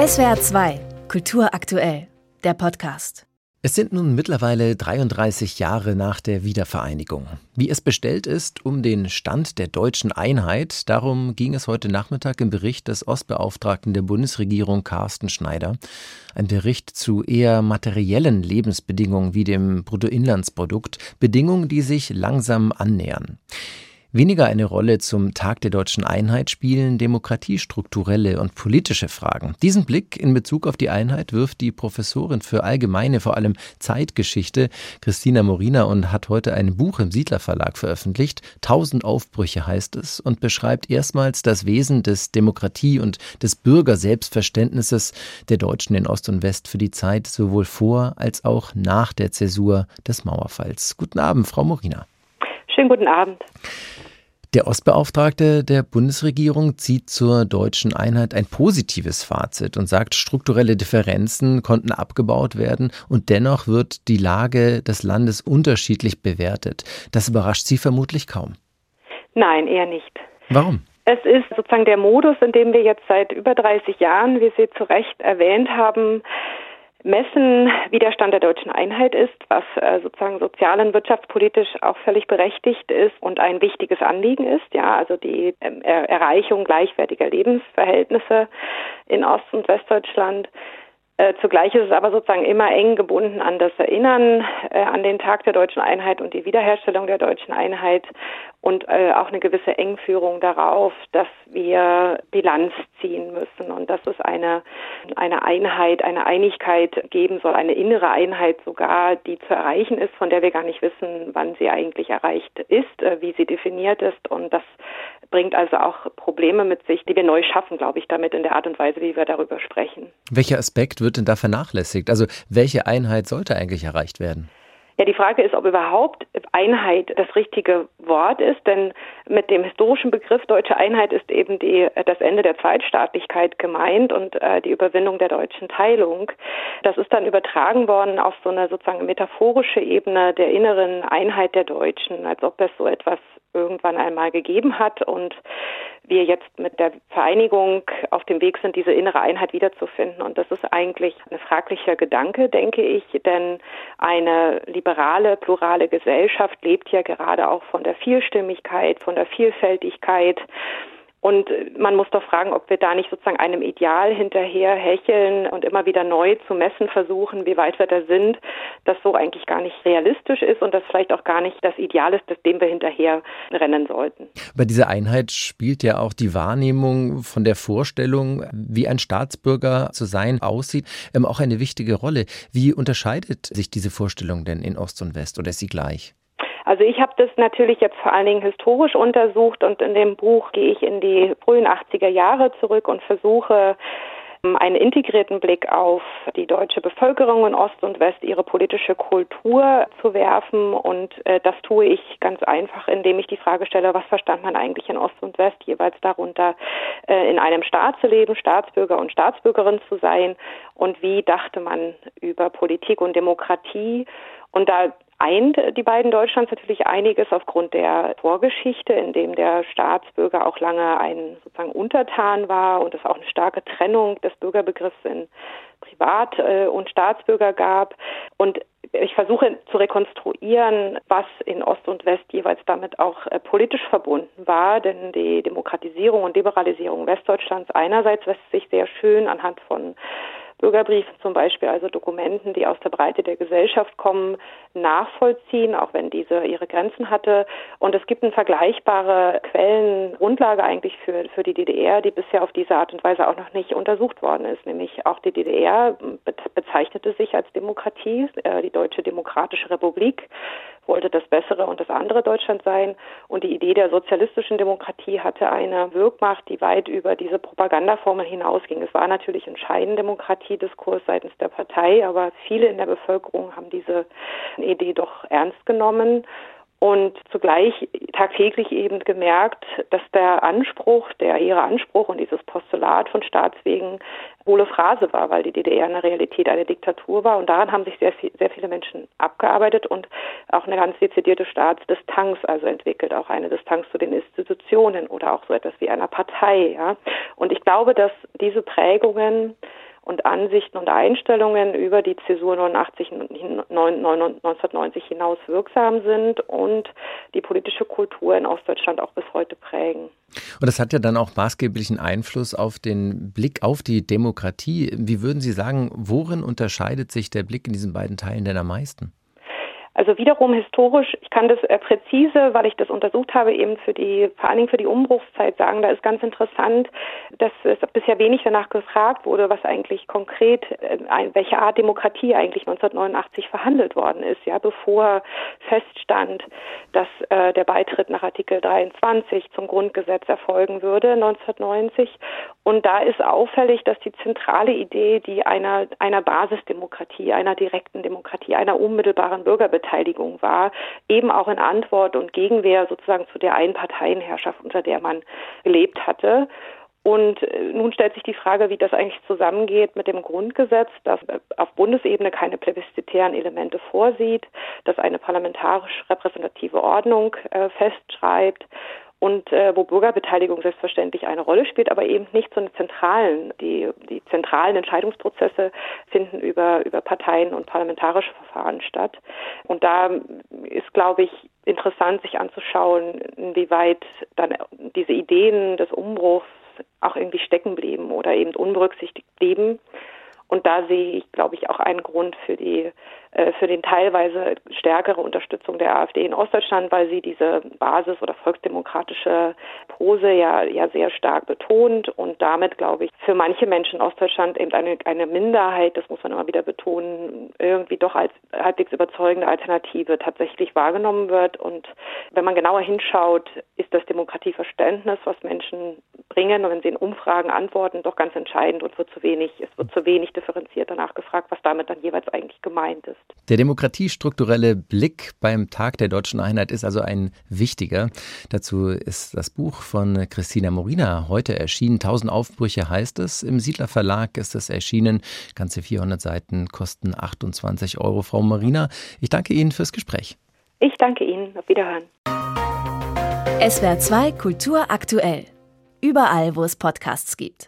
SWR 2, Kultur aktuell, der Podcast. Es sind nun mittlerweile 33 Jahre nach der Wiedervereinigung. Wie es bestellt ist um den Stand der deutschen Einheit, darum ging es heute Nachmittag im Bericht des Ostbeauftragten der Bundesregierung Carsten Schneider. Ein Bericht zu eher materiellen Lebensbedingungen wie dem Bruttoinlandsprodukt, Bedingungen, die sich langsam annähern. Weniger eine Rolle zum Tag der deutschen Einheit spielen demokratiestrukturelle und politische Fragen. Diesen Blick in Bezug auf die Einheit wirft die Professorin für allgemeine, vor allem Zeitgeschichte, Christina Morina, und hat heute ein Buch im Siedler Verlag veröffentlicht. Tausend Aufbrüche heißt es und beschreibt erstmals das Wesen des Demokratie- und des Bürgerselbstverständnisses der Deutschen in Ost und West für die Zeit sowohl vor als auch nach der Zäsur des Mauerfalls. Guten Abend, Frau Morina. Schönen guten Abend. Der Ostbeauftragte der Bundesregierung zieht zur deutschen Einheit ein positives Fazit und sagt, strukturelle Differenzen konnten abgebaut werden und dennoch wird die Lage des Landes unterschiedlich bewertet. Das überrascht Sie vermutlich kaum. Nein, eher nicht. Warum? Es ist sozusagen der Modus, in dem wir jetzt seit über 30 Jahren, wie Sie zu Recht erwähnt haben, messen, wie der Stand der deutschen Einheit ist, was äh, sozusagen sozial und wirtschaftspolitisch auch völlig berechtigt ist und ein wichtiges Anliegen ist. Ja, also die ähm, Erreichung gleichwertiger Lebensverhältnisse in Ost- und Westdeutschland. Äh, zugleich ist es aber sozusagen immer eng gebunden an das Erinnern äh, an den Tag der deutschen Einheit und die Wiederherstellung der deutschen Einheit und äh, auch eine gewisse Engführung darauf, dass wir Bilanz ziehen müssen und dass es eine, eine Einheit, eine Einigkeit geben soll, eine innere Einheit sogar, die zu erreichen ist, von der wir gar nicht wissen, wann sie eigentlich erreicht ist, äh, wie sie definiert ist und das bringt also auch Probleme mit sich, die wir neu schaffen, glaube ich, damit in der Art und Weise, wie wir darüber sprechen. Welcher Aspekt wird denn da vernachlässigt? Also welche Einheit sollte eigentlich erreicht werden? Ja, die Frage ist, ob überhaupt Einheit das richtige Wort ist, denn mit dem historischen Begriff deutsche Einheit ist eben die, das Ende der Zweitstaatlichkeit gemeint und äh, die Überwindung der deutschen Teilung. Das ist dann übertragen worden auf so eine sozusagen metaphorische Ebene der inneren Einheit der Deutschen, als ob es so etwas irgendwann einmal gegeben hat und wir jetzt mit der Vereinigung auf dem Weg sind, diese innere Einheit wiederzufinden. Und das ist eigentlich ein fraglicher Gedanke, denke ich, denn eine liberale, plurale Gesellschaft lebt ja gerade auch von der Vielstimmigkeit, von der Vielfältigkeit. Und man muss doch fragen, ob wir da nicht sozusagen einem Ideal hinterher hecheln und immer wieder neu zu messen versuchen, wie weit wir da sind, das so eigentlich gar nicht realistisch ist und das vielleicht auch gar nicht das Ideal ist, dem wir hinterher rennen sollten. Bei dieser Einheit spielt ja auch die Wahrnehmung von der Vorstellung, wie ein Staatsbürger zu sein aussieht, ähm, auch eine wichtige Rolle. Wie unterscheidet sich diese Vorstellung denn in Ost und West oder ist sie gleich? Also ich habe das natürlich jetzt vor allen Dingen historisch untersucht und in dem Buch gehe ich in die frühen 80er Jahre zurück und versuche ähm, einen integrierten Blick auf die deutsche Bevölkerung in Ost und West, ihre politische Kultur zu werfen. Und äh, das tue ich ganz einfach, indem ich die Frage stelle, was verstand man eigentlich in Ost und West jeweils darunter, äh, in einem Staat zu leben, Staatsbürger und Staatsbürgerin zu sein und wie dachte man über Politik und Demokratie. Und da eint die beiden Deutschlands natürlich einiges aufgrund der Vorgeschichte, in dem der Staatsbürger auch lange ein sozusagen Untertan war und es auch eine starke Trennung des Bürgerbegriffs in Privat- äh, und Staatsbürger gab. Und ich versuche zu rekonstruieren, was in Ost und West jeweils damit auch äh, politisch verbunden war, denn die Demokratisierung und Liberalisierung Westdeutschlands einerseits lässt sich sehr schön anhand von Bürgerbriefen zum Beispiel, also Dokumenten, die aus der Breite der Gesellschaft kommen, nachvollziehen, auch wenn diese ihre Grenzen hatte. Und es gibt eine vergleichbare Quellengrundlage eigentlich für, für die DDR, die bisher auf diese Art und Weise auch noch nicht untersucht worden ist. Nämlich auch die DDR bezeichnete sich als Demokratie, äh, die Deutsche Demokratische Republik wollte das bessere und das andere Deutschland sein. Und die Idee der sozialistischen Demokratie hatte eine Wirkmacht, die weit über diese Propagandaformel hinausging. Es war natürlich ein Scheindemokratiediskurs seitens der Partei, aber viele in der Bevölkerung haben diese Idee doch ernst genommen und zugleich tagtäglich eben gemerkt, dass der Anspruch, der ihre Anspruch und dieses Postulat von Staatswegen hohle Phrase war, weil die DDR in der Realität eine Diktatur war. Und daran haben sich sehr, viel, sehr viele Menschen abgearbeitet und auch eine ganz dezidierte Staatsdistanz also entwickelt, auch eine Distanz zu den Institutionen oder auch so etwas wie einer Partei. Ja. Und ich glaube, dass diese Prägungen und Ansichten und Einstellungen über die Zäsur 89, 1990 hinaus wirksam sind und die politische Kultur in Ostdeutschland auch bis heute prägen. Und das hat ja dann auch maßgeblichen Einfluss auf den Blick auf die Demokratie. Wie würden Sie sagen, worin unterscheidet sich der Blick in diesen beiden Teilen denn am meisten? Also wiederum historisch, ich kann das äh, präzise, weil ich das untersucht habe, eben für die, vor allen Dingen für die Umbruchszeit sagen, da ist ganz interessant, dass es bisher wenig danach gefragt wurde, was eigentlich konkret, äh, welche Art Demokratie eigentlich 1989 verhandelt worden ist, ja, bevor feststand, dass äh, der Beitritt nach Artikel 23 zum Grundgesetz erfolgen würde 1990. Und da ist auffällig, dass die zentrale Idee, die einer, einer Basisdemokratie, einer direkten Demokratie, einer unmittelbaren Bürgerbeteiligung Bürgerbeteiligung war, eben auch in Antwort und Gegenwehr sozusagen zu der Einparteienherrschaft, unter der man gelebt hatte. Und äh, nun stellt sich die Frage, wie das eigentlich zusammengeht mit dem Grundgesetz, das auf Bundesebene keine plebiszitären Elemente vorsieht, das eine parlamentarisch repräsentative Ordnung äh, festschreibt und äh, wo Bürgerbeteiligung selbstverständlich eine Rolle spielt, aber eben nicht so eine zentralen, die, die zentralen Entscheidungsprozesse finden über, über Parteien und parlamentarische Verfahren statt. Und da ist, glaube ich, interessant, sich anzuschauen, inwieweit dann diese Ideen des Umbruchs auch irgendwie stecken blieben oder eben unberücksichtigt blieben. Und da sehe ich, glaube ich, auch einen Grund für die äh, für den teilweise stärkere Unterstützung der AfD in Ostdeutschland, weil sie diese Basis- oder volksdemokratische Pose ja, ja sehr stark betont und damit, glaube ich, für manche Menschen in Ostdeutschland eben eine, eine Minderheit, das muss man immer wieder betonen, irgendwie doch als halbwegs überzeugende Alternative tatsächlich wahrgenommen wird. Und wenn man genauer hinschaut, ist das Demokratieverständnis, was Menschen bringen und wenn sie in Umfragen antworten, doch ganz entscheidend und wird zu wenig, es wird zu wenig differenziert danach gefragt, was damit dann jeweils eigentlich gemeint ist. Der demokratiestrukturelle Blick beim Tag der deutschen Einheit ist also ein wichtiger. Dazu ist das Buch von Christina Morina heute erschienen. 1000 Aufbrüche heißt es. Im Siedler Verlag ist es erschienen. Ganze 400 Seiten kosten 28 Euro. Frau Morina, ich danke Ihnen fürs Gespräch. Ich danke Ihnen. Auf Wiederhören. SWR 2 Kultur aktuell. Überall, wo es Podcasts gibt.